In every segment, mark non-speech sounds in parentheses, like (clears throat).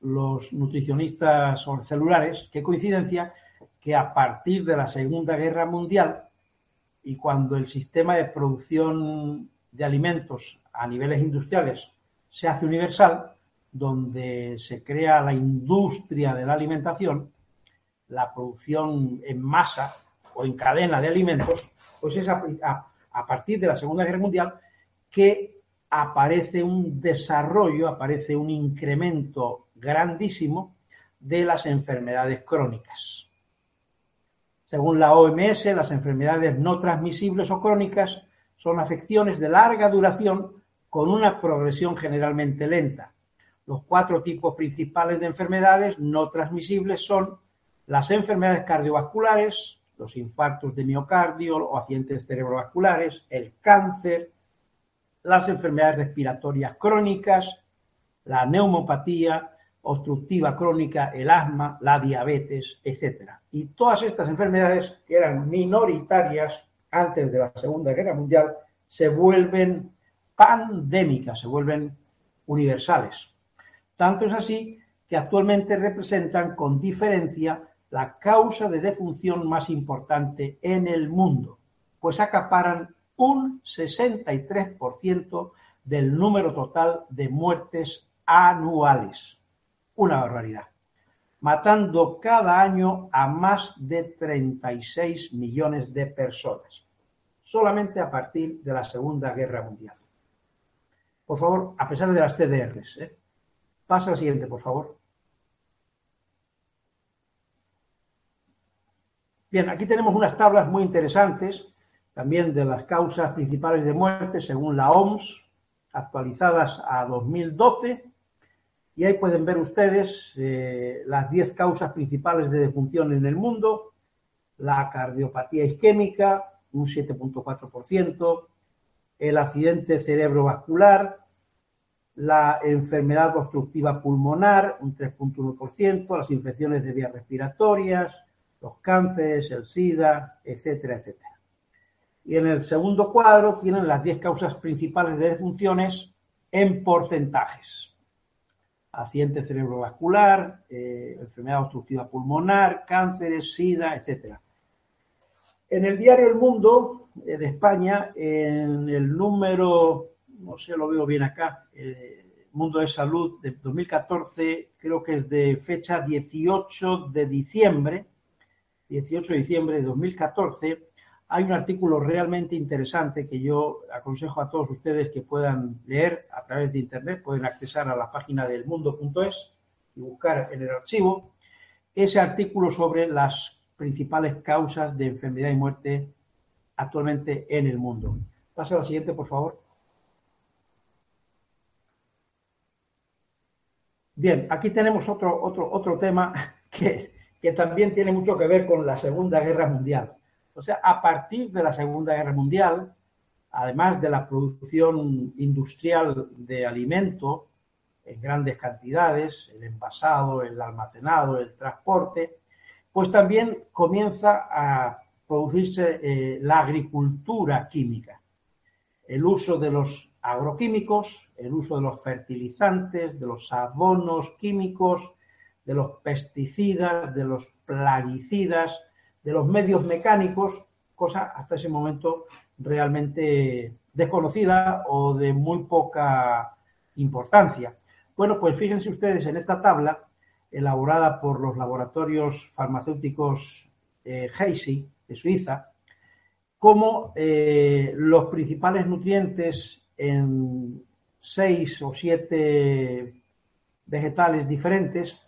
los nutricionistas celulares, qué coincidencia que a partir de la Segunda Guerra Mundial y cuando el sistema de producción de alimentos a niveles industriales se hace universal, donde se crea la industria de la alimentación, la producción en masa o en cadena de alimentos, pues es a, a partir de la Segunda Guerra Mundial que aparece un desarrollo, aparece un incremento grandísimo de las enfermedades crónicas. Según la OMS, las enfermedades no transmisibles o crónicas son afecciones de larga duración con una progresión generalmente lenta. Los cuatro tipos principales de enfermedades no transmisibles son las enfermedades cardiovasculares, los infartos de miocardio o accidentes cerebrovasculares, el cáncer, las enfermedades respiratorias crónicas, la neumopatía obstructiva crónica, el asma, la diabetes, etc. Y todas estas enfermedades que eran minoritarias antes de la Segunda Guerra Mundial se vuelven pandémicas, se vuelven universales. Tanto es así que actualmente representan con diferencia la causa de defunción más importante en el mundo, pues acaparan un 63% del número total de muertes anuales. Una barbaridad. Matando cada año a más de 36 millones de personas. Solamente a partir de la Segunda Guerra Mundial. Por favor, a pesar de las TDRs. ¿eh? Pasa al siguiente, por favor. Bien, aquí tenemos unas tablas muy interesantes también de las causas principales de muerte según la OMS, actualizadas a 2012. Y ahí pueden ver ustedes eh, las 10 causas principales de defunción en el mundo. La cardiopatía isquémica, un 7.4%, el accidente cerebrovascular, la enfermedad obstructiva pulmonar, un 3.1%, las infecciones de vías respiratorias, los cánceres, el SIDA, etcétera, etcétera. Y en el segundo cuadro tienen las 10 causas principales de defunciones en porcentajes. Accidente cerebrovascular, eh, enfermedad obstructiva pulmonar, cánceres, SIDA, etc. En el diario El Mundo eh, de España, en el número, no sé, lo veo bien acá, eh, Mundo de Salud de 2014, creo que es de fecha 18 de diciembre, 18 de diciembre de 2014, hay un artículo realmente interesante que yo aconsejo a todos ustedes que puedan leer a través de Internet, pueden accesar a la página del mundo.es y buscar en el archivo ese artículo sobre las principales causas de enfermedad y muerte actualmente en el mundo. Pasa a la siguiente, por favor. Bien, aquí tenemos otro, otro, otro tema (laughs) que, que también tiene mucho que ver con la Segunda Guerra Mundial. O sea, a partir de la Segunda Guerra Mundial, además de la producción industrial de alimento en grandes cantidades, el envasado, el almacenado, el transporte, pues también comienza a producirse eh, la agricultura química, el uso de los agroquímicos, el uso de los fertilizantes, de los abonos químicos, de los pesticidas, de los plaguicidas, de los medios mecánicos, cosa hasta ese momento realmente desconocida o de muy poca importancia. Bueno, pues fíjense ustedes en esta tabla, elaborada por los laboratorios farmacéuticos eh, de Suiza, cómo eh, los principales nutrientes en seis o siete vegetales diferentes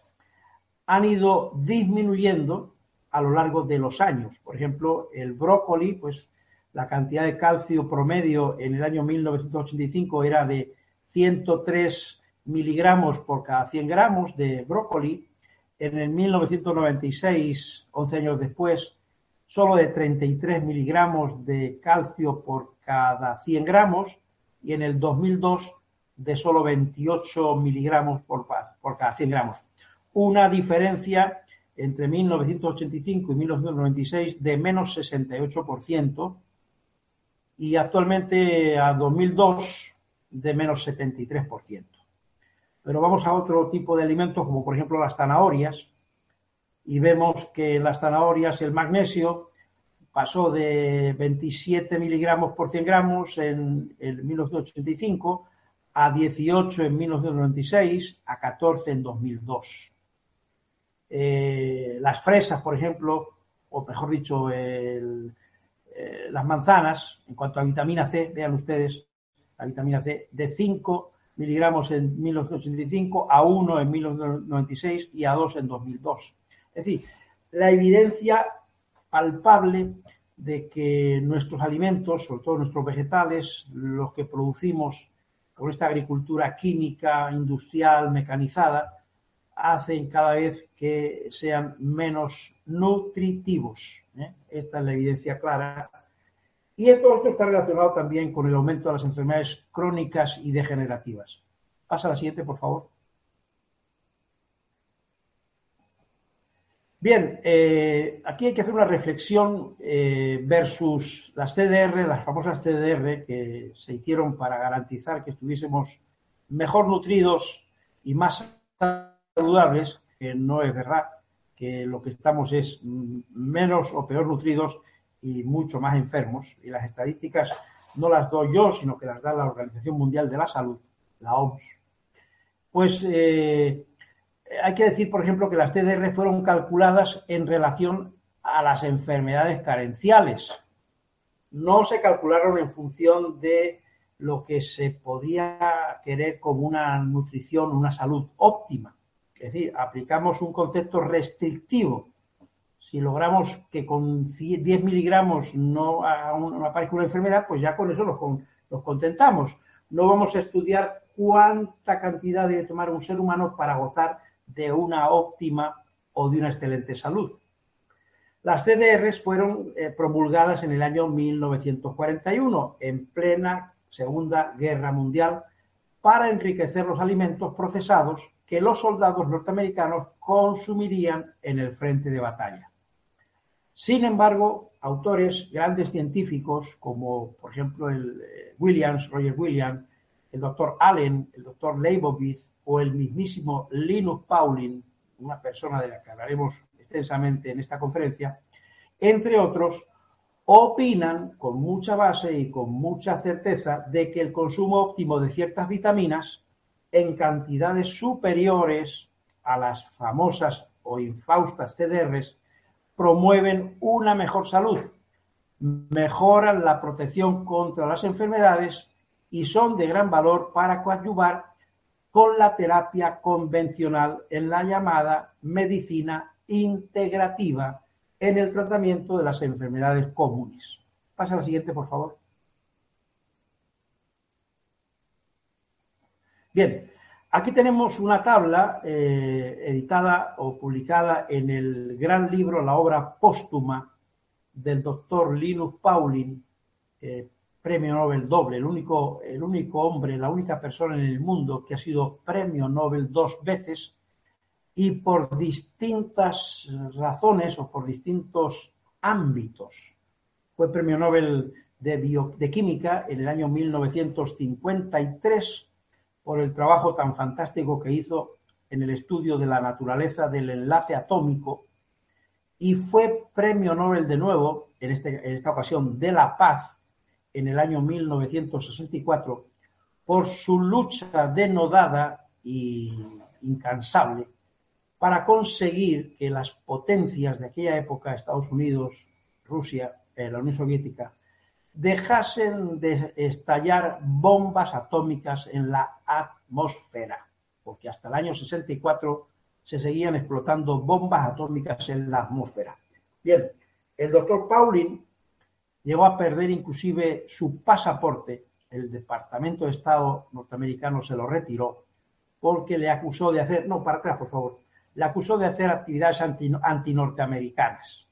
han ido disminuyendo a lo largo de los años. Por ejemplo, el brócoli, pues la cantidad de calcio promedio en el año 1985 era de 103 miligramos por cada 100 gramos de brócoli. En el 1996, 11 años después, solo de 33 miligramos de calcio por cada 100 gramos y en el 2002 de solo 28 miligramos por, cada 100 gramos. Una diferencia entre 1985 y 1996 de menos 68% y actualmente a 2002 de menos 73%. Pero vamos a otro tipo de alimentos como por ejemplo las zanahorias y vemos que en las zanahorias el magnesio pasó de 27 miligramos por 100 gramos en, en 1985 a 18 en 1996 a 14 en 2002. Eh, las fresas, por ejemplo, o mejor dicho, eh, las manzanas, en cuanto a vitamina C, vean ustedes, la vitamina C, de 5 miligramos en 1985 a 1 en 1996 y a 2 en 2002. Es decir, la evidencia palpable de que nuestros alimentos, sobre todo nuestros vegetales, los que producimos con esta agricultura química, industrial, mecanizada, hacen cada vez que sean menos nutritivos. ¿eh? Esta es la evidencia clara. Y esto está relacionado también con el aumento de las enfermedades crónicas y degenerativas. Pasa a la siguiente, por favor. Bien, eh, aquí hay que hacer una reflexión eh, versus las CDR, las famosas CDR que se hicieron para garantizar que estuviésemos mejor nutridos y más saludables, que no es verdad, que lo que estamos es menos o peor nutridos y mucho más enfermos. Y las estadísticas no las doy yo, sino que las da la Organización Mundial de la Salud, la OMS. Pues eh, hay que decir, por ejemplo, que las CDR fueron calculadas en relación a las enfermedades carenciales. No se calcularon en función de lo que se podía querer como una nutrición, una salud óptima. Es decir, aplicamos un concepto restrictivo. Si logramos que con 10 miligramos no, aparezca una enfermedad, pues ya con eso nos, contentamos. No vamos a estudiar cuánta cantidad debe tomar un ser humano para gozar de una óptima o de una excelente salud. Las CDRs fueron eh, promulgadas en el año 1941, en plena Segunda Guerra Mundial, para enriquecer los alimentos procesados que los soldados norteamericanos consumirían en el frente de batalla. Sin embargo, autores, grandes científicos, como por ejemplo el eh, Williams, Roger Williams, el doctor Allen, el doctor Leibovitz o el mismísimo Linus Pauling, una persona de la que hablaremos extensamente en esta conferencia, entre otros, opinan con mucha base y con mucha certeza de que el consumo óptimo de ciertas vitaminas en cantidades superiores a las famosas o infaustas CDRs promueven una mejor salud, mejoran la protección contra las enfermedades y son de gran valor para coadyuvar con la terapia convencional en la llamada medicina integrativa en el tratamiento de las enfermedades comunes. Pasa a la siguiente, por favor. Bien, aquí tenemos una tabla eh, editada o publicada en el gran libro, la obra póstuma del doctor Linus Pauling, eh, premio Nobel doble, el único, el único hombre, la única persona en el mundo que ha sido premio Nobel dos veces y por distintas razones o por distintos ámbitos. Fue premio Nobel de, de Química en el año 1953 por el trabajo tan fantástico que hizo en el estudio de la naturaleza del enlace atómico y fue premio Nobel de nuevo, en, este, esta ocasión de la paz, en el año 1964, por su lucha denodada e incansable para conseguir que las potencias de aquella época, Estados Unidos, Rusia, eh, la Unión Soviética, dejasen de estallar bombas atómicas en la atmósfera, porque hasta el año 64 se seguían explotando bombas atómicas en la atmósfera. Bien, el doctor Pauling llegó a perder inclusive su pasaporte, el Departamento de Estado norteamericano se lo retiró, porque le acusó de hacer, no, para atrás, por favor, le acusó de hacer actividades antinorteamericanas.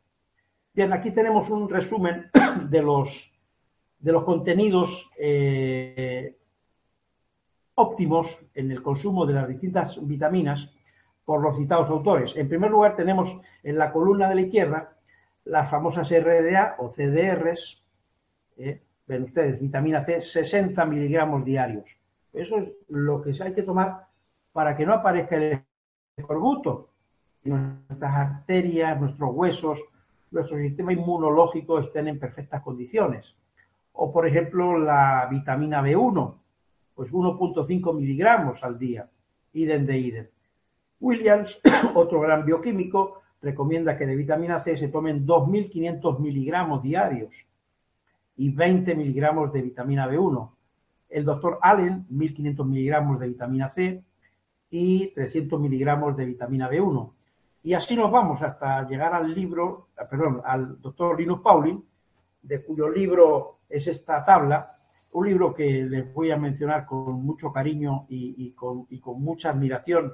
Bien, aquí tenemos un resumen (clears throat) de los, de los contenidos eh, óptimos en el consumo de las distintas vitaminas por los citados autores. En primer lugar, tenemos en la columna de la izquierda las famosas RDA o CDRs, eh, ven ustedes, vitamina C, 60 miligramos diarios. Eso es lo que hay que tomar para que no aparezca el escorbuto. Nuestras arterias, nuestros huesos, nuestro sistema inmunológico estén en perfectas condiciones. O, por ejemplo, la vitamina B1, pues 1.5 miligramos al día, idem de idem. Williams, (coughs) otro gran bioquímico, recomienda que de vitamina C se tomen 2.500 miligramos diarios y 20 miligramos de vitamina B1. El doctor Allen, 1.500 miligramos de vitamina C y 300 miligramos de vitamina B1. Y así nos vamos hasta llegar al libro, perdón, al doctor Linus Pauling, de cuyo libro es esta tabla, un libro que les voy a mencionar con mucho cariño y, con, mucha admiración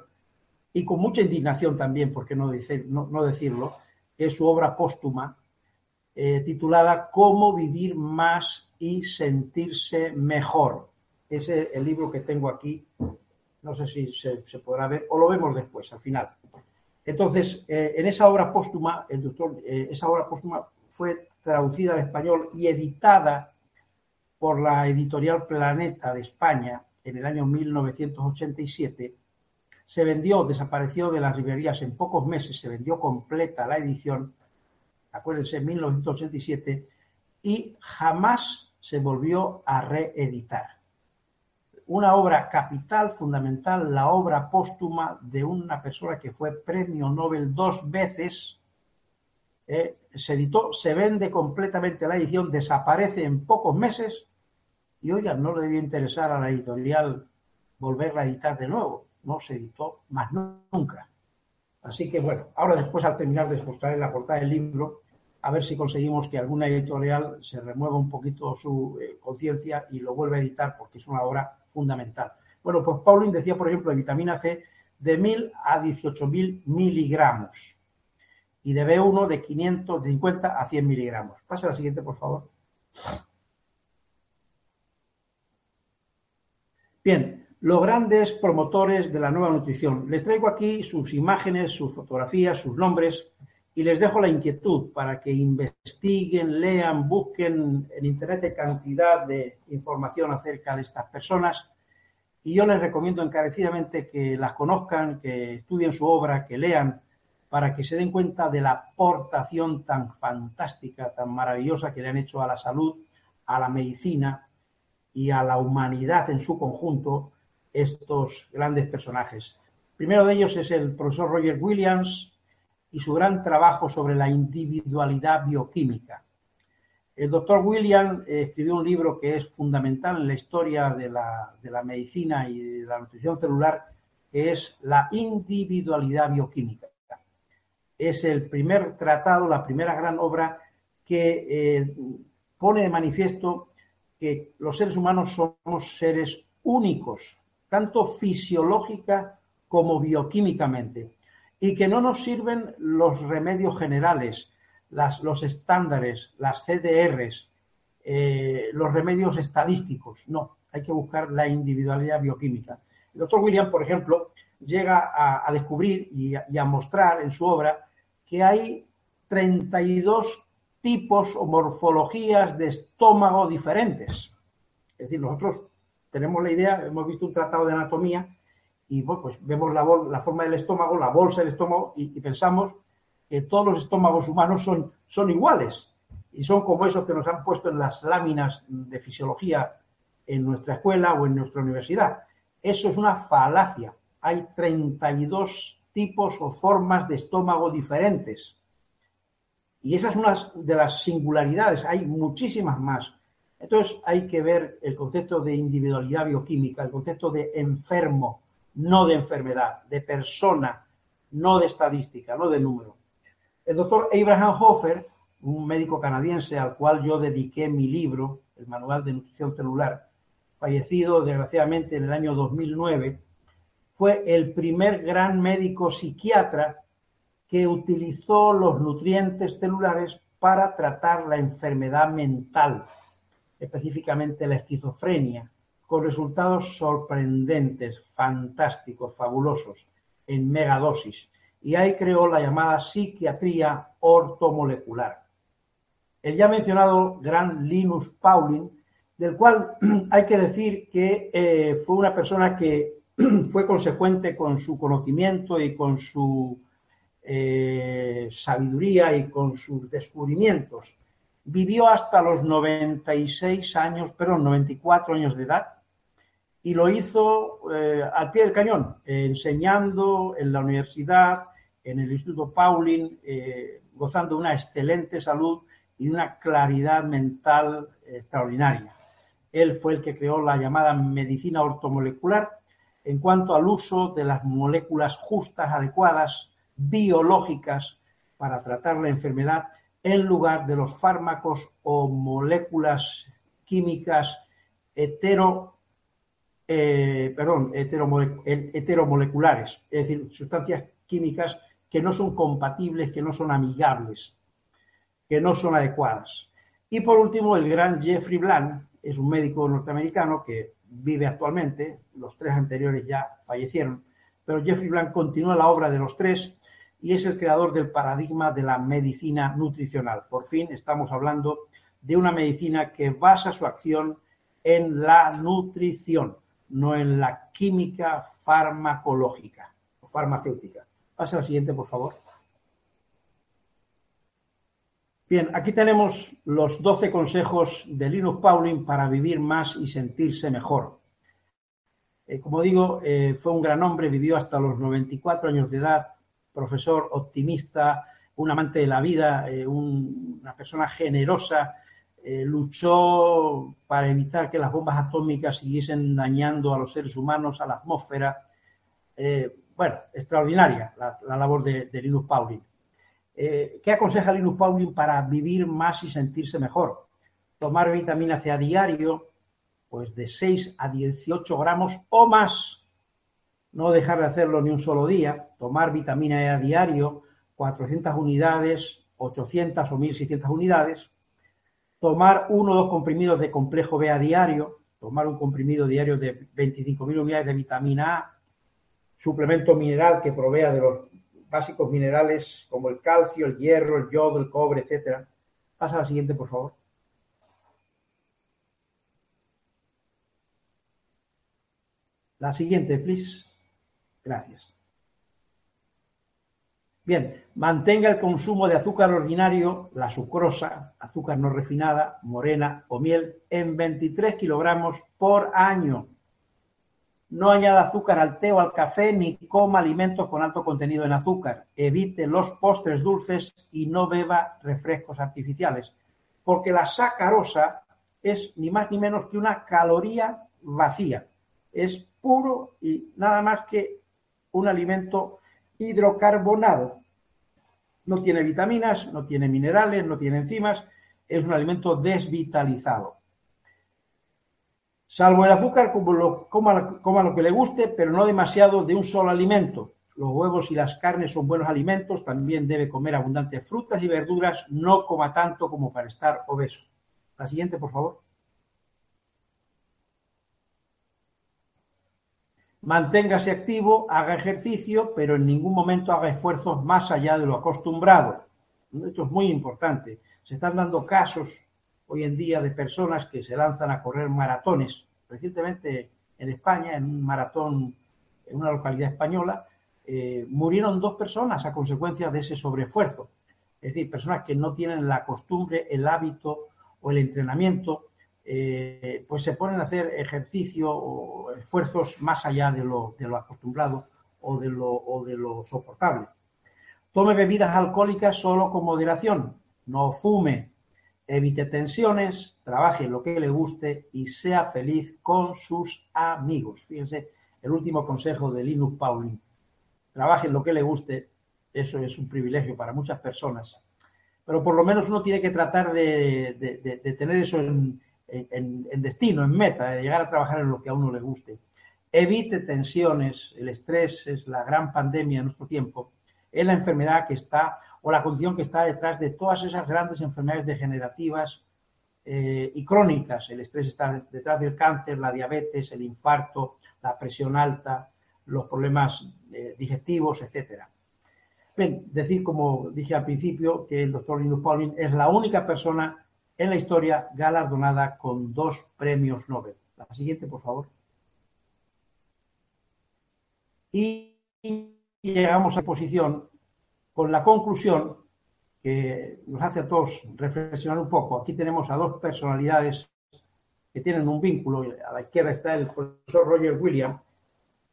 y con mucha indignación también, por qué no, no, decirlo, es su obra póstuma eh, titulada Cómo vivir más y sentirse mejor. Ese es el libro que tengo aquí, no sé si se, se podrá ver o lo vemos después, al final. Entonces, eh, en esa obra póstuma, el doctor, eh, esa obra póstuma fue traducida al español y editada por la editorial Planeta de España en el año 1987. Se vendió, desapareció de las librerías en pocos meses, se vendió completa la edición, acuérdense, en 1987, y jamás se volvió a reeditar una obra capital, fundamental, la obra póstuma de una persona que fue premio Nobel dos veces. Eh, se editó, se vende completamente la edición, desaparece en pocos meses y oiga, no le debió interesar a la editorial volverla a editar de nuevo. No se editó más nunca. Así que bueno, ahora después al terminar de mostrar la portada del libro, a ver si conseguimos que alguna editorial se remueva un poquito su eh, conciencia y lo vuelva a editar porque es una obra fundamental. Bueno, pues Pauling decía, por ejemplo, de vitamina C de 1000 a 18.000 miligramos y de B1 de 550 a 100 miligramos. Pase a la siguiente, por favor. Bien, los grandes promotores de la nueva nutrición. Les traigo aquí sus imágenes, sus fotografías, sus nombres y les dejo la inquietud para que investiguen, lean, busquen en Internet cantidad de información acerca de estas personas. Y yo les recomiendo encarecidamente que las conozcan, que estudien su obra, que lean, para que se den cuenta de la aportación tan fantástica, tan maravillosa que le han hecho a la salud, a la medicina y a la humanidad en su conjunto estos grandes personajes. Primero de ellos es el profesor Roger Williams, y su gran trabajo sobre la individualidad bioquímica. El doctor William eh, escribió un libro que es fundamental en la historia de la, de la, medicina y de la nutrición celular, que es la individualidad bioquímica. Es el primer tratado, la primera gran obra que eh, pone de manifiesto que los seres humanos somos seres únicos, tanto fisiológica como bioquímicamente y que no nos sirven los remedios generales, los estándares, las CDRs, eh, los remedios estadísticos. No, hay que buscar la individualidad bioquímica. El doctor William, por ejemplo, llega a, descubrir y a, mostrar en su obra que hay 32 tipos o morfologías de estómago diferentes. Es decir, nosotros tenemos la idea, hemos visto un tratado de anatomía y pues vemos la, la, forma del estómago, la bolsa del estómago y, pensamos que todos los estómagos humanos son, son iguales y son como esos que nos han puesto en las láminas de fisiología en nuestra escuela o en nuestra universidad. Eso es una falacia. Hay 32 tipos o formas de estómago diferentes. Y esa es una de las singularidades. Hay muchísimas más. Entonces hay que ver el concepto de individualidad bioquímica, el concepto de enfermo, no de enfermedad, de persona, no de estadística, no de número. El doctor Abraham Hofer, un médico canadiense al cual yo dediqué mi libro, el Manual de Nutrición Celular, fallecido desgraciadamente en el año 2009, fue el primer gran médico psiquiatra que utilizó los nutrientes celulares para tratar la enfermedad mental, específicamente la esquizofrenia, con resultados sorprendentes, fantásticos, fabulosos, en megadosis. Y ahí creó la llamada psiquiatría ortomolecular. El ya mencionado gran Linus Pauling, del cual (clears throat) hay que decir que eh, fue una persona que (clears throat) fue consecuente con su conocimiento y con su eh, sabiduría y con sus descubrimientos. Vivió hasta los 96 años, perdón, 94 años de edad y lo hizo eh, al pie del cañón, enseñando en la universidad, en el Instituto Pauling, eh, gozando de una excelente salud y de una claridad mental extraordinaria. Él fue el que creó la llamada medicina ortomolecular en cuanto al uso de las moléculas justas, adecuadas, biológicas, para tratar la enfermedad en lugar de los fármacos o moléculas químicas hetero eh, perdón, heteromoleculares, es decir, sustancias químicas que no son compatibles, que no son amigables, que no son adecuadas. Y por último, el gran Jeffrey Bland es un médico norteamericano que vive actualmente, los tres anteriores ya fallecieron, pero Jeffrey Bland continúa la obra de los tres y es el creador del paradigma de la medicina nutricional. Por fin estamos hablando de una medicina que basa su acción en la nutrición no en la química farmacológica o farmacéutica. Pasa la siguiente, por favor. Bien, aquí tenemos los 12 consejos de Linus Pauling para vivir más y sentirse mejor. Eh, como digo, eh, fue un gran hombre, vivió hasta los 94 años de edad, profesor optimista, un amante de la vida, eh, una persona generosa, luchó para evitar que las bombas atómicas siguiesen dañando a los seres humanos, a la atmósfera. Bueno, extraordinaria la, labor de, Linus Pauling. Eh, ¿Qué aconseja Linus Pauling para vivir más y sentirse mejor? Tomar vitamina C a diario, pues de 6 a 18 gramos o más. No dejar de hacerlo ni un solo día. Tomar vitamina E a diario, 400 unidades, 800 o 1600 unidades tomar uno o dos comprimidos de complejo B a diario, tomar un comprimido diario de 25.000 unidades de vitamina A, suplemento mineral que provea de los básicos minerales como el calcio, el hierro, el yodo, el cobre, etcétera. Pasa a la siguiente, por favor. La siguiente, please. Gracias. Bien, mantenga el consumo de azúcar ordinario, la sucrosa, azúcar no refinada, morena o miel, en 23 kilogramos por año. No añada azúcar al té o al café ni coma alimentos con alto contenido en azúcar. Evite los postres dulces y no beba refrescos artificiales, porque la sacarosa es ni más ni menos que una caloría vacía. Es puro y nada más que un alimento hidrocarbonado. No tiene vitaminas, no tiene minerales, no tiene enzimas, es un alimento desvitalizado. Salvo el azúcar, coma, lo que le guste, pero no demasiado de un solo alimento. Los huevos y las carnes son buenos alimentos, también debe comer abundantes frutas y verduras, no coma tanto como para estar obeso. La siguiente, por favor. Manténgase activo, haga ejercicio, pero en ningún momento haga esfuerzos más allá de lo acostumbrado. Esto es muy importante. Se están dando casos hoy en día de personas que se lanzan a correr maratones. Recientemente en España, en un maratón en una localidad española, eh, murieron dos personas a consecuencia de ese sobreesfuerzo. Es decir, personas que no tienen la costumbre, el hábito o el entrenamiento eh, pues se ponen a hacer ejercicio o esfuerzos más allá de lo, acostumbrado o de lo, o de lo soportable. Tome bebidas alcohólicas solo con moderación, no fume, evite tensiones, trabaje en lo que le guste y sea feliz con sus amigos. Fíjense, el último consejo de Linus Pauling. Trabaje en lo que le guste, eso es un privilegio para muchas personas, pero por lo menos uno tiene que tratar de tener eso en, en, destino, en meta, de llegar a trabajar en lo que a uno le guste. evite tensiones, el estrés es la gran pandemia de nuestro tiempo, es la enfermedad que está o la condición que está detrás de todas esas grandes enfermedades degenerativas eh, y crónicas. El estrés está detrás del cáncer, la diabetes, el infarto, la presión alta, los problemas eh, digestivos, etcétera. Bien, decir, como dije al principio, que el doctor Linus Pauling es la única persona en la historia galardonada con dos premios Nobel. La siguiente, por favor. Y llegamos a posición con la conclusión que nos hace a todos reflexionar un poco. Aquí tenemos a dos personalidades que tienen un vínculo. A la izquierda está el profesor Roger Williams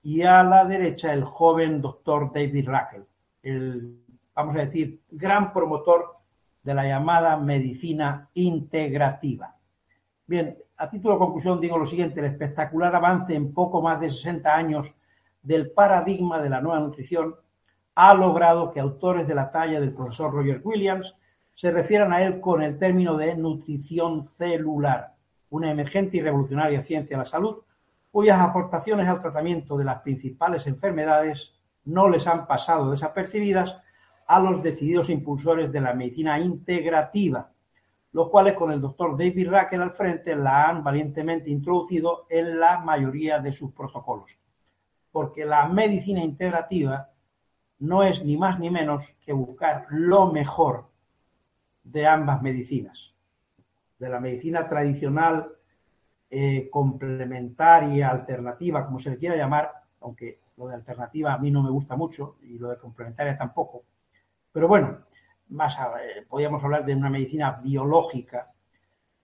y a la derecha el joven doctor David Rackle, el, vamos a decir, gran promotor de la llamada medicina integrativa. Bien, a título de conclusión digo lo siguiente, el espectacular avance en poco más de 60 años del paradigma de la nueva nutrición ha logrado que autores de la talla del profesor Roger Williams se refieran a él con el término de nutrición celular, una emergente y revolucionaria ciencia de la salud cuyas aportaciones al tratamiento de las principales enfermedades no les han pasado desapercibidas a los decididos impulsores de la medicina integrativa, los cuales con el doctor David Raquel al frente la han valientemente introducido en la mayoría de sus protocolos. Porque la medicina integrativa no es ni más ni menos que buscar lo mejor de ambas medicinas, de la medicina tradicional eh, complementaria, alternativa, como se le quiera llamar, aunque lo de alternativa a mí no me gusta mucho y lo de complementaria tampoco. Pero bueno, más eh, podríamos hablar de una medicina biológica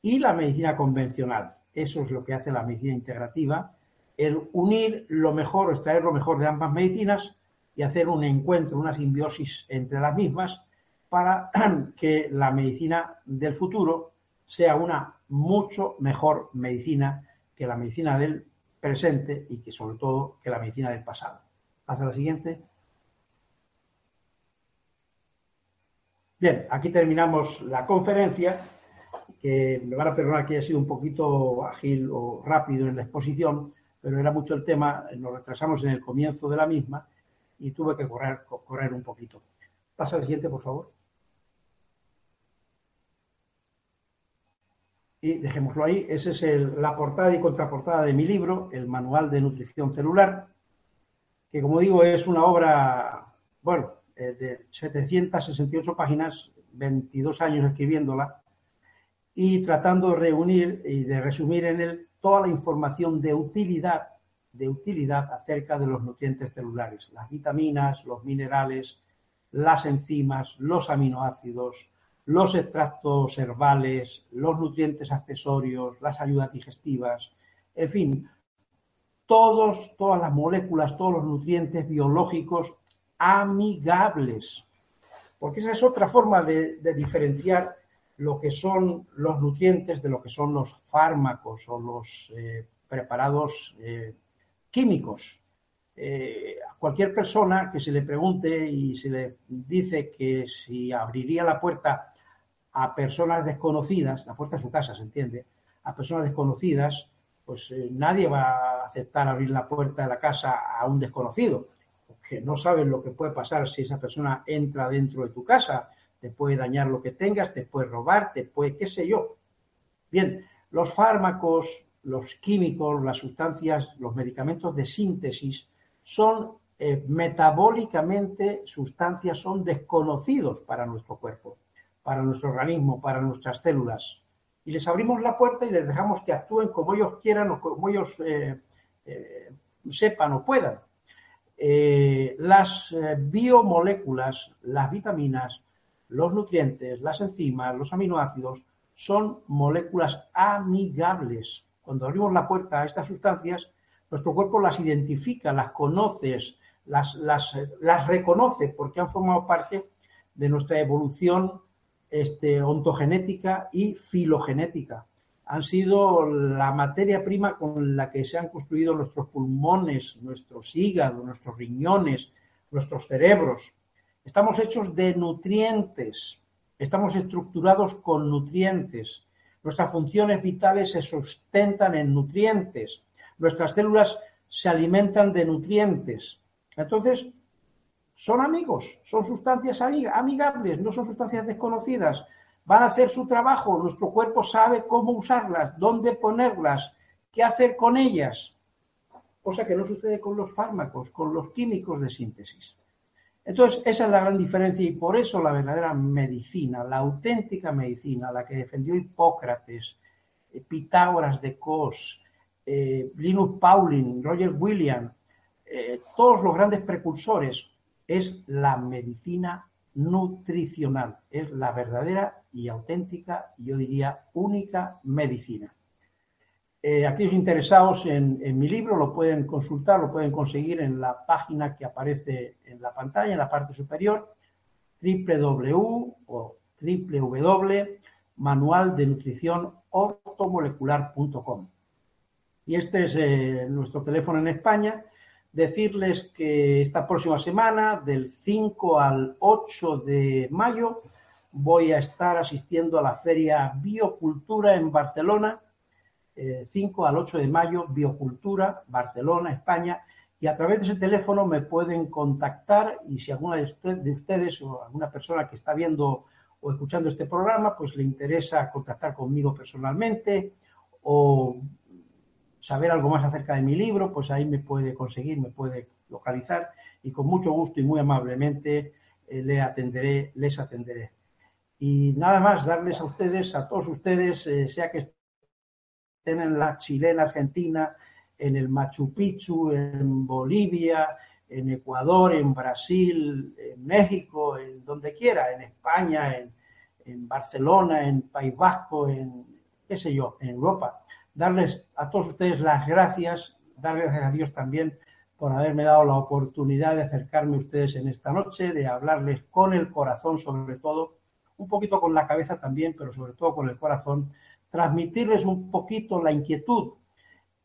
y la medicina convencional. Eso es lo que hace la medicina integrativa, el unir lo mejor, extraer lo mejor de ambas medicinas y hacer un encuentro, una simbiosis entre las mismas para (clears throat) que la medicina del futuro sea una mucho mejor medicina que la medicina del presente y que sobre todo que la medicina del pasado. Hasta la siguiente. Bien, aquí terminamos la conferencia, que me van a perdonar que haya sido un poquito ágil o rápido en la exposición, pero era mucho el tema, nos retrasamos en el comienzo de la misma y tuve que correr, correr un poquito. Pasa al siguiente, por favor. Y dejémoslo ahí. Esa es la portada y contraportada de mi libro, El Manual de Nutrición Celular, que como digo es una obra, bueno, eh, de 768 páginas, 22 años escribiéndola, y tratando de reunir y de resumir en él toda la información de utilidad, de utilidad acerca de los nutrientes celulares, las vitaminas, los minerales, las enzimas, los aminoácidos, los extractos herbales, los nutrientes accesorios, las ayudas digestivas, en fin, todos, todas las moléculas, todos los nutrientes biológicos amigables. Porque esa es otra forma de, diferenciar lo que son los nutrientes de lo que son los fármacos o los eh, preparados eh, químicos. Eh, a cualquier persona que se le pregunte y se le dice que si abriría la puerta a personas desconocidas, la puerta de su casa, ¿se entiende? A personas desconocidas, pues eh, nadie va a aceptar abrir la puerta de la casa a un desconocido, porque no saben lo que puede pasar si esa persona entra dentro de tu casa, te puede dañar lo que tengas, te puede robar, te puede, qué sé yo. Bien, los fármacos, los químicos, las sustancias, los medicamentos de síntesis son eh, metabólicamente sustancias, son desconocidos para nuestro cuerpo para nuestro organismo, para nuestras células. Y les abrimos la puerta y les dejamos que actúen como ellos quieran o como ellos eh, eh, sepan o puedan. Las biomoléculas, las vitaminas, los nutrientes, las enzimas, los aminoácidos, son moléculas amigables. Cuando abrimos la puerta a estas sustancias, nuestro cuerpo las identifica, las conoce, las, las, las reconoce porque han formado parte de nuestra evolución este, ontogenética y filogenética. Han sido la materia prima con la que se han construido nuestros pulmones, nuestros hígados, nuestros riñones, nuestros cerebros. Estamos hechos de nutrientes, estamos estructurados con nutrientes. Nuestras funciones vitales se sustentan en nutrientes. Nuestras células se alimentan de nutrientes. Entonces, son amigos, son sustancias amigables, no son sustancias desconocidas. Van a hacer su trabajo, nuestro cuerpo sabe cómo usarlas, dónde ponerlas, qué hacer con ellas. Cosa que no sucede con los fármacos, con los químicos de síntesis. Entonces, esa es la gran diferencia y por eso la verdadera medicina, la auténtica medicina, la que defendió Hipócrates, eh, Pitágoras de Cos, eh, Linus Pauling, Roger William, eh, todos los grandes precursores, es la medicina nutricional, es la verdadera y auténtica, yo diría, única medicina. Eh, aquellos interesados en, mi libro lo pueden consultar, lo pueden conseguir en la página que aparece en la pantalla, en la parte superior, www o www.manualdenutricionortomolecular.com. Y este es eh, nuestro teléfono en España. Decirles que esta próxima semana, del 5 al 8 de mayo, voy a estar asistiendo a la feria Biocultura en Barcelona 5 eh, al 8 de mayo, Biocultura, Barcelona, España, y a través de ese teléfono me pueden contactar y si alguna de, ustedes o alguna persona que está viendo o escuchando este programa, pues le interesa contactar conmigo personalmente o saber algo más acerca de mi libro, pues ahí me puede conseguir, me puede localizar y con mucho gusto y muy amablemente eh, le atenderé, les atenderé. Y nada más, darles a ustedes, a todos ustedes, eh, sea que en la chilena Argentina, en el Machu Picchu, en Bolivia, en Ecuador, en Brasil, en México, en donde quiera, en España, en, Barcelona, en País Vasco, en qué sé yo, en Europa. Darles a todos ustedes las gracias, darles gracias a Dios también por haberme dado la oportunidad de acercarme a ustedes en esta noche, de hablarles con el corazón sobre todo, un poquito con la cabeza también, pero sobre todo con el corazón transmitirles un poquito la inquietud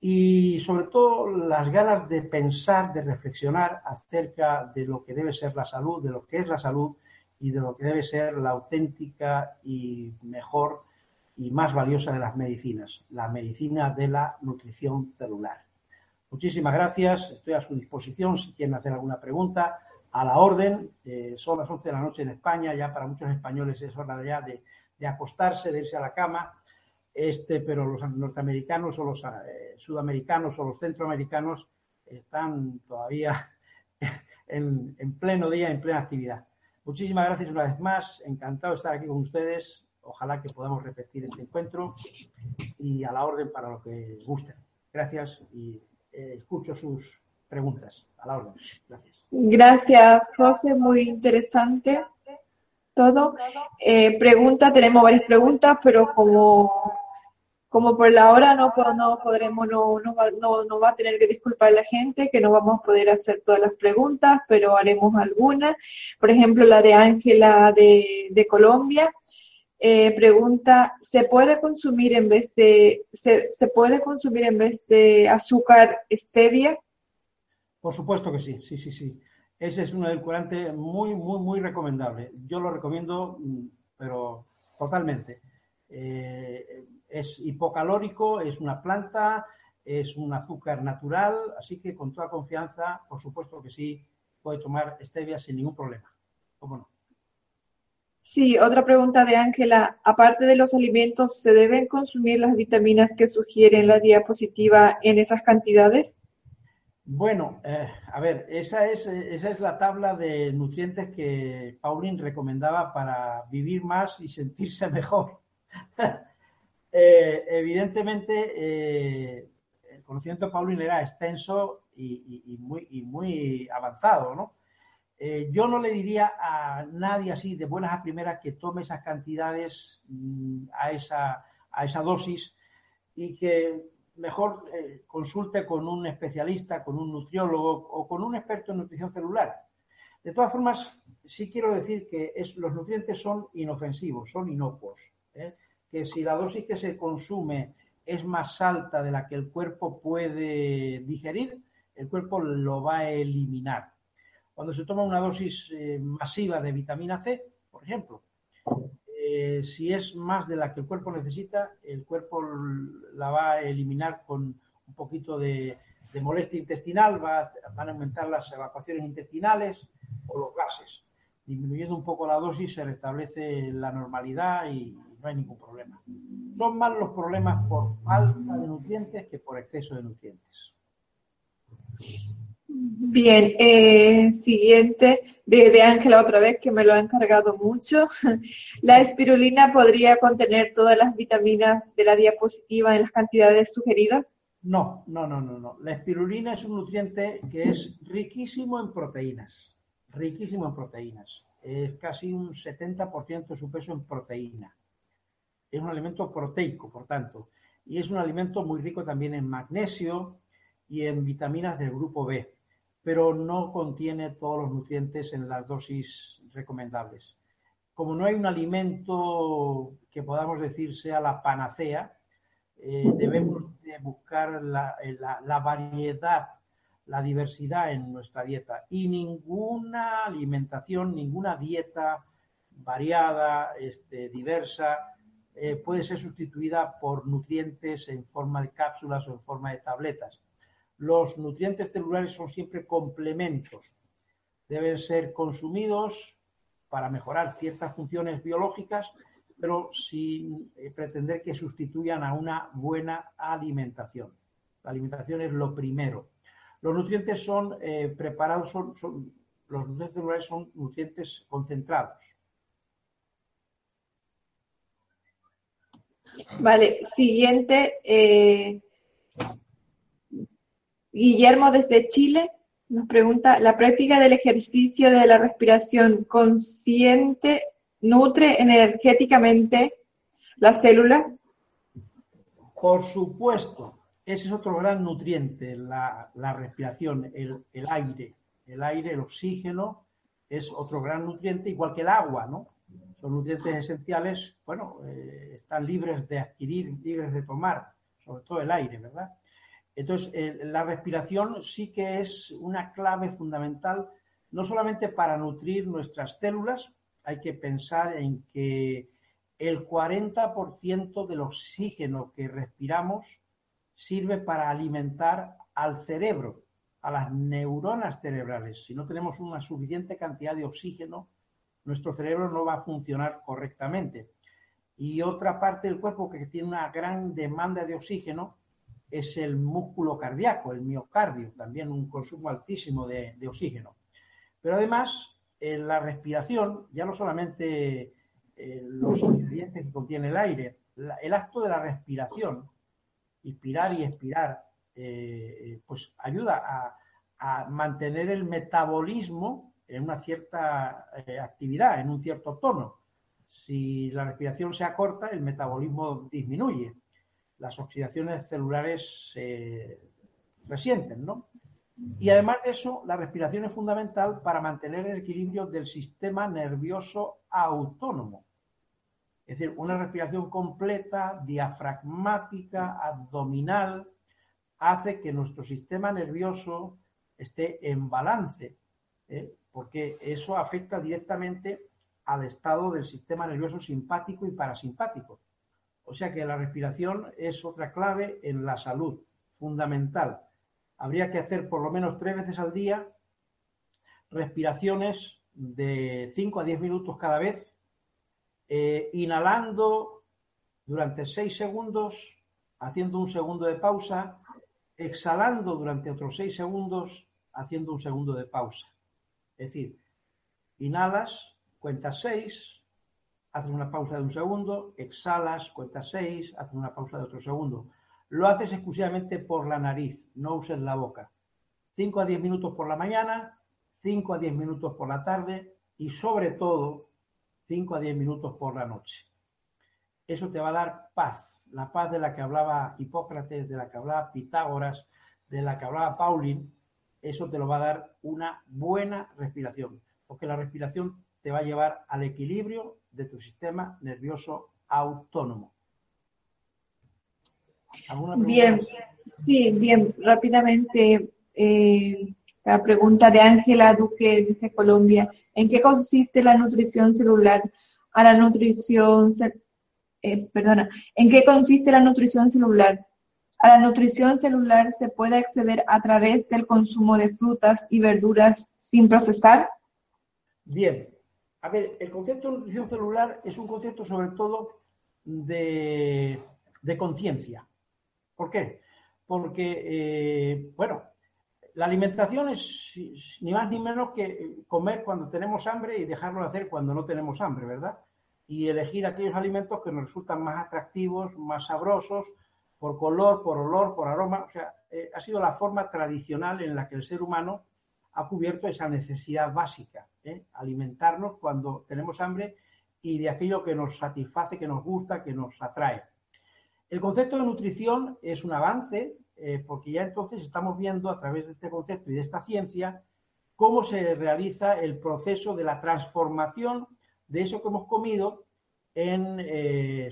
y sobre todo las ganas de pensar, de reflexionar acerca de lo que debe ser la salud, de lo que es la salud y de lo que debe ser la auténtica y mejor y más valiosa de las medicinas, la medicina de la nutrición celular. Muchísimas gracias, estoy a su disposición si quieren hacer alguna pregunta. A la orden, eh, son las 11 de la noche en España, ya para muchos españoles es hora ya de, de acostarse, de irse a la cama este, pero los norteamericanos o los eh, sudamericanos o los centroamericanos están todavía (laughs) en, pleno día, en plena actividad. Muchísimas gracias una vez más, encantado de estar aquí con ustedes. Ojalá que podamos repetir este encuentro y a la orden para lo que gusten. Gracias y eh, escucho sus preguntas. A la orden. Gracias. Gracias, José. Muy interesante todo. Eh, pregunta, tenemos varias preguntas, pero como como por la hora no, no podremos, no, no, va, no, va a tener que disculpar la gente, que no vamos a poder hacer todas las preguntas, pero haremos algunas. Por ejemplo, la de Ángela de, Colombia. Eh, pregunta, ¿se puede consumir en vez de se, se, puede consumir en vez de azúcar stevia? Por supuesto que sí, sí, sí, sí. Ese es un edulcorante muy, muy, muy recomendable. Yo lo recomiendo, mm, pero totalmente. Eh, es hipocalórico, es una planta, es un azúcar natural, así que con toda confianza, por supuesto que sí, puede tomar stevia sin ningún problema. ¿Cómo no? Sí, otra pregunta de Ángela. Aparte de los alimentos, ¿se deben consumir las vitaminas que sugieren la diapositiva en esas cantidades? Bueno, eh, a ver, esa es, esa es la tabla de nutrientes que Pauline recomendaba para vivir más y sentirse (laughs) mejor. Eh, evidentemente, eh, el conocimiento de Pauline era extenso y, muy, avanzado, ¿no? Eh, yo no le diría a nadie así de buenas a primeras que tome esas cantidades mm, a, esa, a esa dosis y que mejor consulte con un especialista, con un nutriólogo o con un experto en nutrición celular. De todas formas, sí quiero decir que los nutrientes son inofensivos, son inocuos que si la dosis que se consume es más alta de la que el cuerpo puede digerir, el cuerpo lo va a eliminar. Cuando se toma una dosis eh, masiva de vitamina C, por ejemplo, eh, si es más de la que el cuerpo necesita, el cuerpo la va a eliminar con un poquito de, de molestia intestinal, van a aumentar las evacuaciones intestinales o los gases. Disminuyendo un poco la dosis se restablece la normalidad y no hay ningún problema. Son más los problemas por falta de nutrientes que por exceso de nutrientes. Bien, eh, siguiente de Ángela otra vez, que me lo ha encargado mucho. (laughs) ¿La espirulina podría contener todas las vitaminas de la diapositiva en las cantidades sugeridas? No, no, no, no, no. La espirulina es un nutriente que es riquísimo en proteínas, riquísimo en proteínas. Es casi un 70% de su peso en proteína. Es un alimento proteico, por tanto, y es un alimento muy rico también en magnesio y en vitaminas del grupo B pero no contiene todos los nutrientes en las dosis recomendables. Como no hay un alimento que podamos decir sea la panacea, eh, debemos de buscar la, variedad, la diversidad en nuestra dieta y ninguna alimentación, ninguna dieta variada, este, diversa, eh, puede ser sustituida por nutrientes en forma de cápsulas o en forma de tabletas los nutrientes celulares son siempre complementos. Deben ser consumidos para mejorar ciertas funciones biológicas, pero sin eh, pretender que sustituyan a una buena alimentación. La alimentación es lo primero. Los nutrientes son eh, preparados, son, los nutrientes celulares son nutrientes concentrados. Vale, siguiente. Eh, Guillermo desde Chile nos pregunta, ¿la práctica del ejercicio de la respiración consciente nutre energéticamente las células? Por supuesto, ese es otro gran nutriente, la, respiración, el, aire. El aire, el oxígeno, es otro gran nutriente, igual que el agua, ¿no? Son nutrientes esenciales, bueno, eh, están libres de adquirir, libres de tomar, sobre todo el aire, ¿verdad? Entonces, eh, la respiración sí que es una clave fundamental, no solamente para nutrir nuestras células, hay que pensar en que el 40% del oxígeno que respiramos sirve para alimentar al cerebro, a las neuronas cerebrales. Si no tenemos una suficiente cantidad de oxígeno, nuestro cerebro no va a funcionar correctamente. Y otra parte del cuerpo que tiene una gran demanda de oxígeno es el músculo cardíaco, el miocardio, también un consumo altísimo de, oxígeno. Pero además, en la respiración, ya no solamente eh, los ingredientes que contiene el aire, el acto de la respiración, inspirar y expirar, eh, pues ayuda a, mantener el metabolismo en una cierta eh, actividad, en un cierto tono. Si la respiración se acorta, el metabolismo disminuye las oxidaciones celulares se resienten, ¿no? Y además de eso, la respiración es fundamental para mantener el equilibrio del sistema nervioso autónomo. Es decir, una respiración completa, diafragmática, abdominal, hace que nuestro sistema nervioso esté en balance, ¿eh? Porque eso afecta directamente al estado del sistema nervioso simpático y parasimpático. O sea que la respiración es otra clave en la salud, fundamental. Habría que hacer por lo menos tres veces al día respiraciones de 5 a 10 minutos cada vez, eh, inhalando durante 6 segundos, haciendo un segundo de pausa, exhalando durante otros 6 segundos, haciendo un segundo de pausa. Es decir, inhalas, cuentas 6, haces una pausa de un segundo, exhalas, cuentas seis, haces una pausa de otro segundo. Lo haces exclusivamente por la nariz, no uses la boca. 5 a 10 minutos por la mañana, 5 a 10 minutos por la tarde y sobre todo 5 a 10 minutos por la noche. Eso te va a dar paz, la paz de la que hablaba Hipócrates, de la que hablaba Pitágoras, de la que hablaba Pauling, eso te lo va a dar una buena respiración, porque la respiración te va a llevar al equilibrio de tu sistema nervioso autónomo. Bien, sí, bien, rápidamente. Eh, la pregunta de Ángela Duque de Colombia. ¿En qué consiste la nutrición celular? La nutrición, eh, perdona, ¿en qué consiste la nutrición celular? A la nutrición celular se puede acceder a través del consumo de frutas y verduras sin procesar? Bien, a ver, el concepto de nutrición celular es un concepto sobre todo de, conciencia. ¿Por qué? Porque, eh, bueno, la alimentación es ni más ni menos que comer cuando tenemos hambre y dejarlo de hacer cuando no tenemos hambre, ¿verdad? Y elegir aquellos alimentos que nos resultan más atractivos, más sabrosos, por color, por olor, por aroma. O sea, eh, ha sido la forma tradicional en la que el ser humano ha cubierto esa necesidad básica, ¿eh? alimentarnos cuando tenemos hambre y de aquello que nos satisface, que nos gusta, que nos atrae. El concepto de nutrición es un avance eh, porque ya entonces estamos viendo a través de este concepto y de esta ciencia cómo se realiza el proceso de la transformación de eso que hemos comido en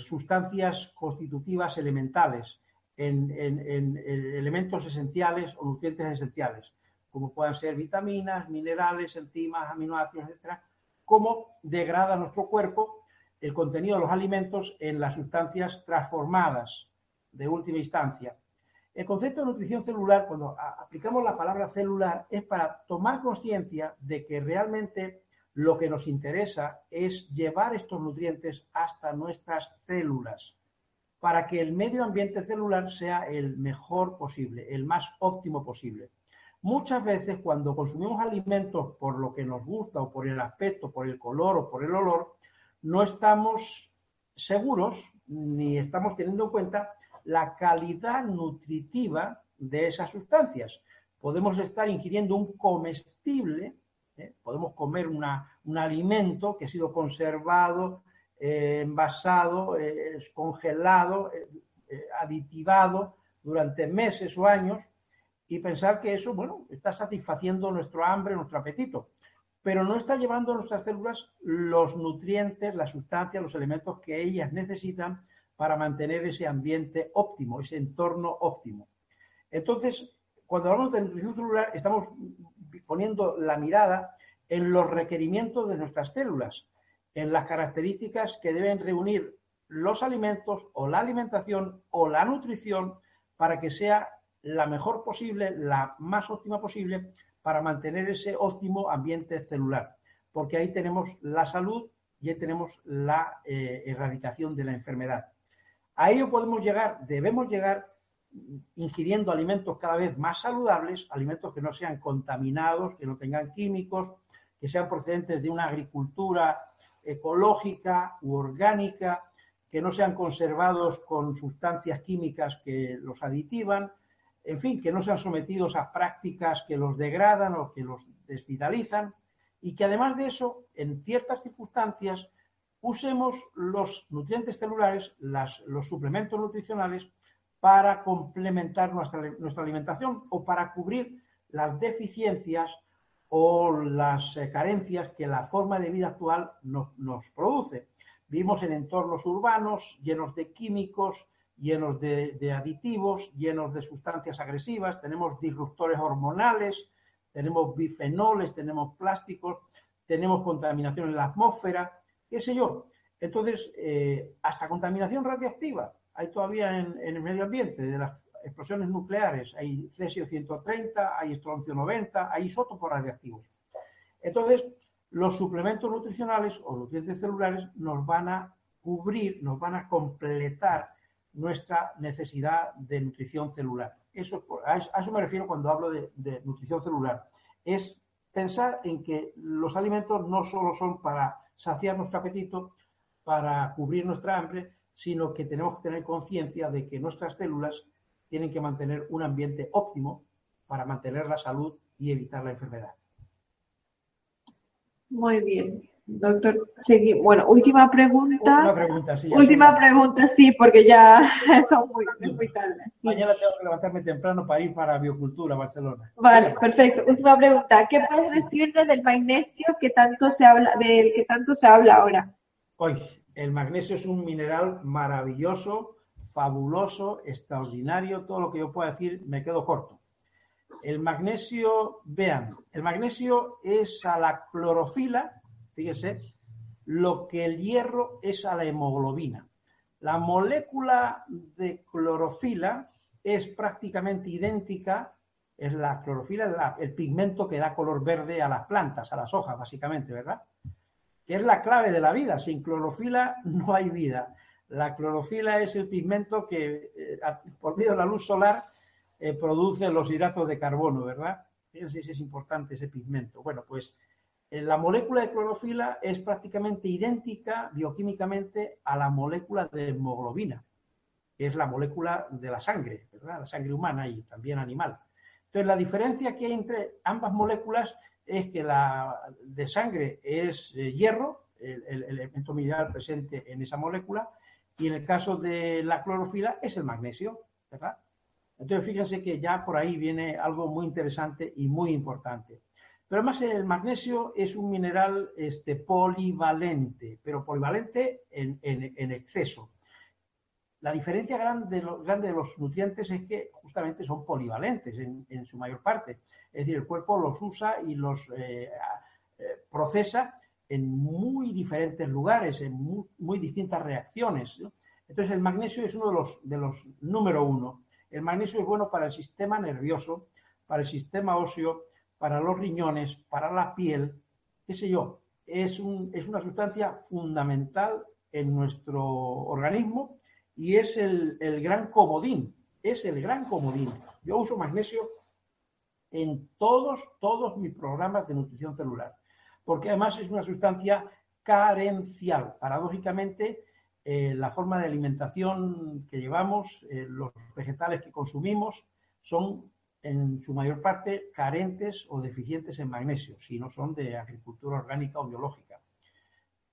sustancias constitutivas elementales, en, elementos esenciales o nutrientes esenciales, como puedan ser vitaminas, minerales, enzimas, aminoácidos, etcétera, cómo degrada nuestro cuerpo el contenido de los alimentos en las sustancias transformadas de última instancia. El concepto de nutrición celular, cuando aplicamos la palabra celular, es para tomar conciencia de que realmente lo que nos interesa es llevar estos nutrientes hasta nuestras células, para que el medio ambiente celular sea el mejor posible, el más óptimo posible. Muchas veces cuando consumimos alimentos por lo que nos gusta o por el aspecto, por el color o por el olor, no estamos seguros ni estamos teniendo en cuenta la calidad nutritiva de esas sustancias. Podemos estar ingiriendo un comestible, ¿eh? podemos comer un alimento que ha sido conservado, eh, envasado, eh, congelado, aditivado durante meses o años y pensar que eso, bueno, está satisfaciendo nuestro hambre, nuestro apetito, pero no está llevando a nuestras células los nutrientes, las sustancias, los elementos que ellas necesitan para mantener ese ambiente óptimo, ese entorno óptimo. Entonces, cuando hablamos de nutrición celular, estamos poniendo la mirada en los requerimientos de nuestras células, en las características que deben reunir los alimentos o la alimentación o la nutrición para que sea la mejor posible, la más óptima posible para mantener ese óptimo ambiente celular. Porque ahí tenemos la salud y ahí tenemos la eh, erradicación de la enfermedad. A ello podemos llegar, debemos llegar ingiriendo alimentos cada vez más saludables, alimentos que no sean contaminados, que no tengan químicos, que sean procedentes de una agricultura ecológica u orgánica, que no sean conservados con sustancias químicas que los aditivan, en fin, que no sean sometidos a prácticas que los degradan o que los desvitalizan y que además de eso, en ciertas circunstancias, usemos los nutrientes celulares, los suplementos nutricionales, para complementar nuestra, nuestra, alimentación o para cubrir las deficiencias o las eh, carencias que la forma de vida actual nos, produce. Vivimos en entornos urbanos llenos de químicos, llenos de, aditivos, llenos de sustancias agresivas, tenemos disruptores hormonales, tenemos bifenoles, tenemos plásticos, tenemos contaminación en la atmósfera, qué sé yo. Entonces, eh, hasta contaminación radiactiva hay todavía en, el medio ambiente, de las explosiones nucleares, hay cesio 130, hay estroncio 90, hay isótopos radiactivos. Entonces, los suplementos nutricionales o nutrientes celulares nos van a cubrir, nos van a completar nuestra necesidad de nutrición celular. Eso, a eso me refiero cuando hablo de nutrición celular. Es pensar en que los alimentos no solo son para saciar nuestro apetito, para cubrir nuestra hambre, sino que tenemos que tener conciencia de que nuestras células tienen que mantener un ambiente óptimo para mantener la salud y evitar la enfermedad. Muy bien. Doctor, bueno, última pregunta. Última pregunta, sí. Última pregunta, sí, porque ya (laughs) son muy, muy tarde. Mañana tengo que levantarme temprano para ir para Biocultura, Barcelona. Vale, perfecto. Última pregunta. ¿Qué puedes decirle del magnesio que tanto se habla, del que tanto se habla ahora? Hoy, el magnesio es un mineral maravilloso, fabuloso, extraordinario. Todo lo que yo pueda decir me quedo corto. El magnesio, vean, el magnesio es a la clorofila fíjese, lo que el hierro es a la hemoglobina. La molécula de clorofila es prácticamente idéntica, es la clorofila, el pigmento que da color verde a las plantas, a las hojas, básicamente, ¿verdad? Que es la clave de la vida. Sin clorofila no hay vida. La clorofila es el pigmento que, eh, por medio de la luz solar, eh, produce los hidratos de carbono, ¿verdad? Fíjense si es importante ese pigmento. Bueno, pues eh, la molécula de clorofila es prácticamente idéntica bioquímicamente a la molécula de hemoglobina, que es la molécula de la sangre, ¿verdad? La sangre humana y también animal. Entonces, la diferencia que hay entre ambas moléculas es que la de sangre es hierro, el, el, elemento mineral presente en esa molécula, y en el caso de la clorofila es el magnesio, ¿verdad? Entonces, fíjense que ya por ahí viene algo muy interesante y muy importante. Pero además el magnesio es un mineral este, polivalente, pero polivalente en, exceso. La diferencia grande grande de, los, nutrientes es que justamente son polivalentes en, su mayor parte. Es decir, el cuerpo los usa y los eh, eh, procesa en muy diferentes lugares, en muy, distintas reacciones. Entonces, el magnesio es uno de los, de los número uno. El magnesio es bueno para el sistema nervioso, para el sistema óseo, para los riñones, para la piel, qué sé yo. Es, es una sustancia fundamental en nuestro organismo y es el, el gran comodín, es el gran comodín. Yo uso magnesio en todos, todos mis programas de nutrición celular porque además es una sustancia carencial. Paradójicamente, eh, la forma de alimentación que llevamos, eh, los vegetales que consumimos, son en su mayor parte carentes o deficientes en magnesio, si no son de agricultura orgánica o biológica.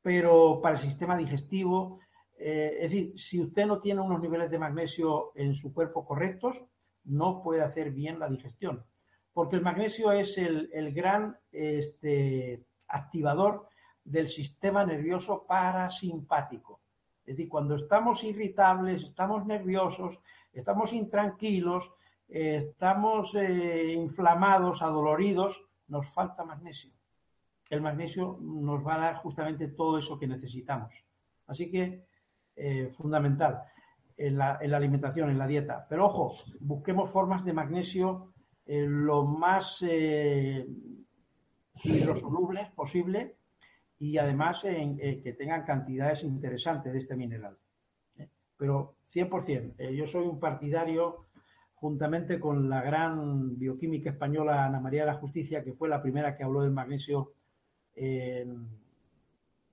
Pero para el sistema digestivo, eh, es decir, si usted no tiene unos niveles de magnesio en su cuerpo correctos, no puede hacer bien la digestión. Porque el magnesio es el, el gran este, activador del sistema nervioso parasimpático. Es decir, cuando estamos irritables, estamos nerviosos, estamos intranquilos, eh, estamos eh, inflamados, adoloridos, nos falta magnesio. El magnesio nos va a dar justamente todo eso que necesitamos. Así que, eh, fundamental en la, en la, alimentación, en la dieta. Pero ojo, busquemos formas de magnesio lo más hidrosolubles posible y además en, eh, que tengan cantidades interesantes de este mineral. ¿eh? Pero 100%, eh, yo soy un partidario, juntamente con la gran bioquímica española Ana María de la Justicia, que fue la primera que habló del magnesio en,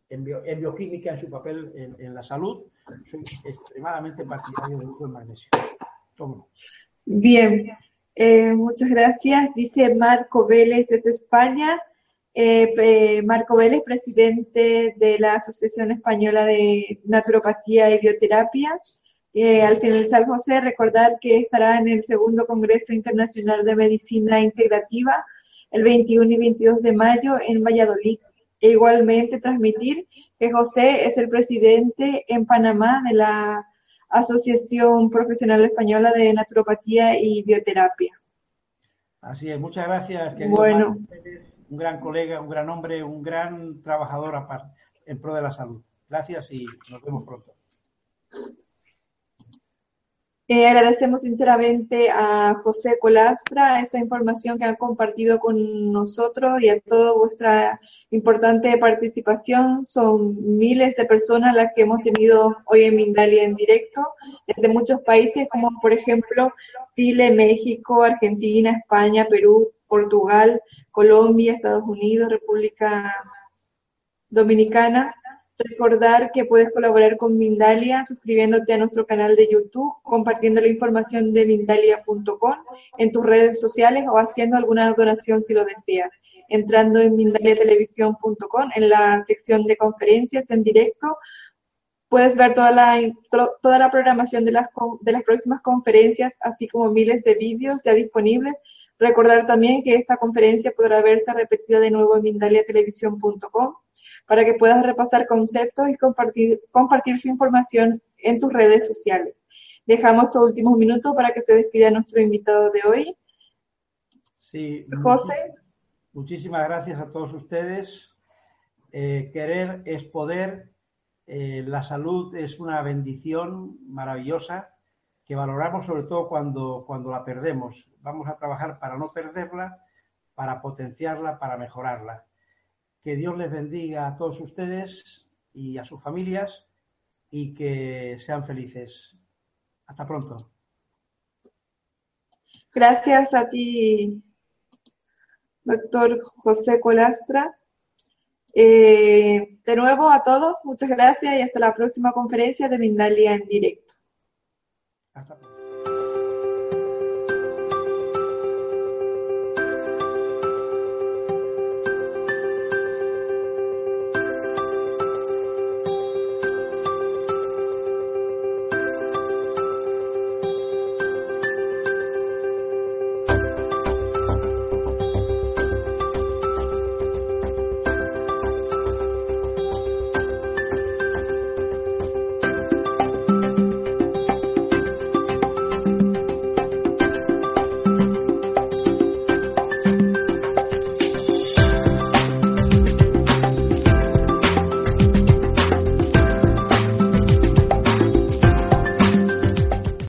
bioquímica, en su papel en, la salud, soy extremadamente partidario del uso del magnesio. Bien, muchas gracias. Dice Marco Vélez desde España. Eh, eh, Marco Vélez, presidente de la Asociación Española de Naturopatía y Bioterapia. Eh, al finalizar, José, recordar que estará en el segundo Congreso Internacional de Medicina Integrativa el 21 y 22 de mayo en Valladolid. E igualmente transmitir que José es el presidente en Panamá de la Asociación Profesional Española de Naturopatía y Bioterapia. Así es, muchas gracias. Bueno un gran colega, un gran hombre, un gran trabajador en pro de la salud. Gracias y nos vemos pronto. Eh, agradecemos sinceramente a José Colastra esta información que han compartido con nosotros y a toda vuestra importante participación. Son miles de personas las que hemos tenido hoy en Mindalia en directo, desde muchos países como por ejemplo Chile, México, Argentina, España, Perú, Portugal, Colombia, Estados Unidos, República Dominicana. Recordar que puedes colaborar con Mindalia suscribiéndote a nuestro canal de YouTube, compartiendo la información de mindalia.com en tus redes sociales o haciendo alguna donación si lo deseas. Entrando en mindaliatelevisión.com en la sección de conferencias en directo, puedes ver toda la, toda la programación de las, de las próximas conferencias, así como miles de vídeos ya disponibles Recordar también que esta conferencia podrá verse repetida de nuevo en mindaliatelevisión.com para que puedas repasar conceptos y compartir, compartir su información en tus redes sociales. Dejamos estos últimos minutos para que se despida nuestro invitado de hoy. Sí. José. Muchísimas gracias a todos ustedes. Eh, querer es poder. Eh, la salud es una bendición maravillosa que valoramos sobre todo cuando, cuando la perdemos. Vamos a trabajar para no perderla, para potenciarla, para mejorarla. Que Dios les bendiga a todos ustedes y a sus familias y que sean felices. Hasta pronto. Gracias a ti, doctor José Colastra. Eh, de nuevo a todos, muchas gracias y hasta la próxima conferencia de Mindalia en directo. Hasta pronto.